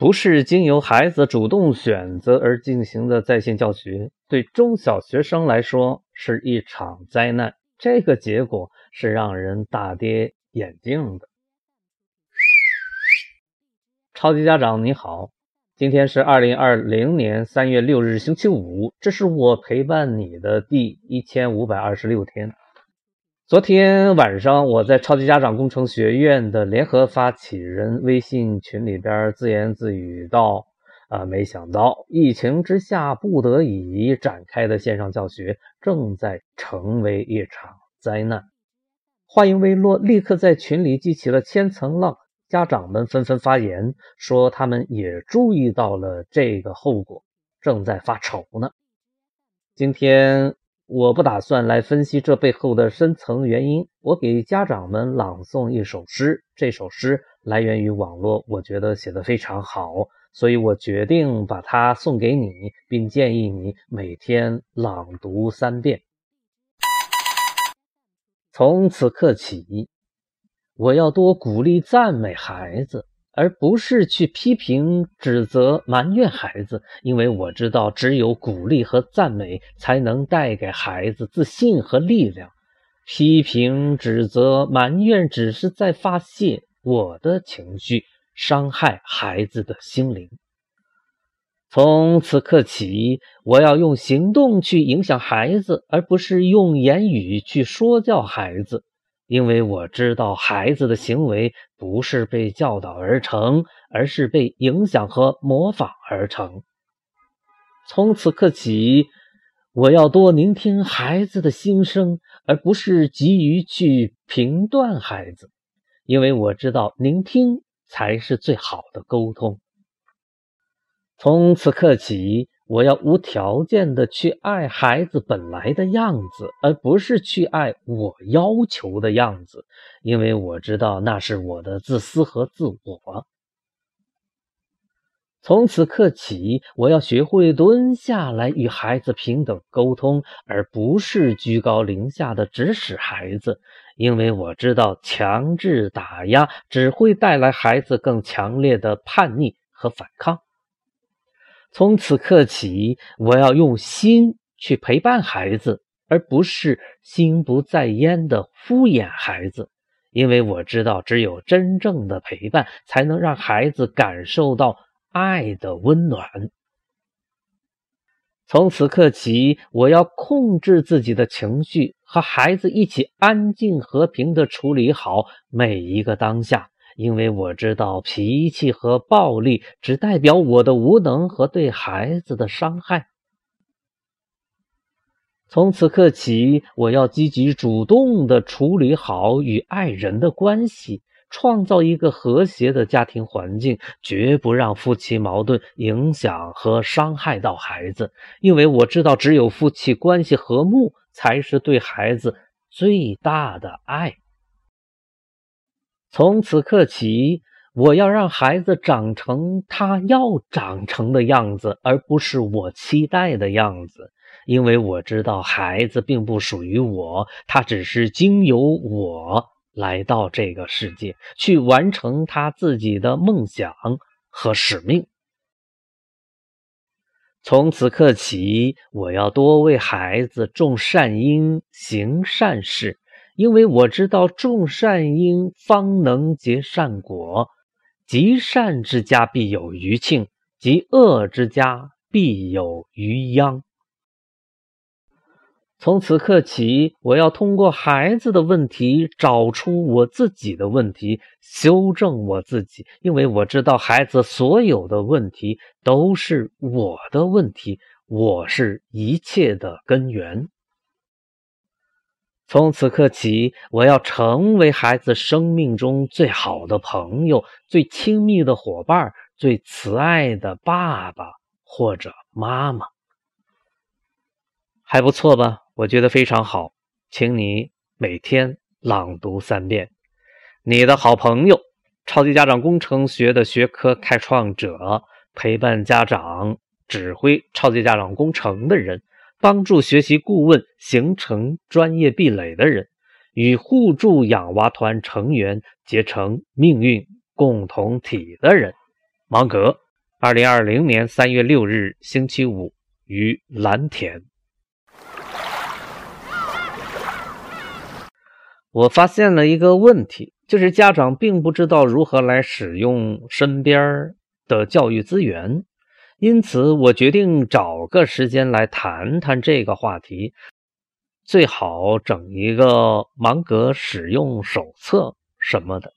不是经由孩子主动选择而进行的在线教学，对中小学生来说是一场灾难。这个结果是让人大跌眼镜的。超级家长你好，今天是二零二零年三月六日星期五，这是我陪伴你的第一千五百二十六天。昨天晚上，我在超级家长工程学院的联合发起人微信群里边自言自语道：“啊，没想到疫情之下不得已展开的线上教学，正在成为一场灾难。”话音未落，立刻在群里激起了千层浪，家长们纷纷发言，说他们也注意到了这个后果，正在发愁呢。今天。我不打算来分析这背后的深层原因。我给家长们朗诵一首诗，这首诗来源于网络，我觉得写得非常好，所以我决定把它送给你，并建议你每天朗读三遍。从此刻起，我要多鼓励赞美孩子。而不是去批评、指责、埋怨孩子，因为我知道，只有鼓励和赞美才能带给孩子自信和力量。批评、指责、埋怨只是在发泄我的情绪，伤害孩子的心灵。从此刻起，我要用行动去影响孩子，而不是用言语去说教孩子。因为我知道孩子的行为不是被教导而成，而是被影响和模仿而成。从此刻起，我要多聆听孩子的心声，而不是急于去评断孩子。因为我知道聆听才是最好的沟通。从此刻起。我要无条件的去爱孩子本来的样子，而不是去爱我要求的样子，因为我知道那是我的自私和自我。从此刻起，我要学会蹲下来与孩子平等沟通，而不是居高临下的指使孩子，因为我知道强制打压只会带来孩子更强烈的叛逆和反抗。从此刻起，我要用心去陪伴孩子，而不是心不在焉的敷衍孩子。因为我知道，只有真正的陪伴，才能让孩子感受到爱的温暖。从此刻起，我要控制自己的情绪，和孩子一起安静和平的处理好每一个当下。因为我知道脾气和暴力只代表我的无能和对孩子的伤害。从此刻起，我要积极主动的处理好与爱人的关系，创造一个和谐的家庭环境，绝不让夫妻矛盾影响和伤害到孩子。因为我知道，只有夫妻关系和睦，才是对孩子最大的爱。从此刻起，我要让孩子长成他要长成的样子，而不是我期待的样子。因为我知道孩子并不属于我，他只是经由我来到这个世界，去完成他自己的梦想和使命。从此刻起，我要多为孩子种善因，行善事。因为我知道种善因方能结善果，积善之家必有余庆，积恶之家必有余殃。从此刻起，我要通过孩子的问题找出我自己的问题，修正我自己。因为我知道孩子所有的问题都是我的问题，我是一切的根源。从此刻起，我要成为孩子生命中最好的朋友、最亲密的伙伴、最慈爱的爸爸或者妈妈。还不错吧？我觉得非常好，请你每天朗读三遍。你的好朋友，超级家长工程学的学科开创者，陪伴家长、指挥超级家长工程的人。帮助学习顾问形成专业壁垒的人，与互助养娃团成员结成命运共同体的人，芒格。二零二零年三月六日，星期五，于蓝田。我发现了一个问题，就是家长并不知道如何来使用身边的教育资源，因此我决定找个时间来谈谈这个话题，最好整一个芒格使用手册什么的。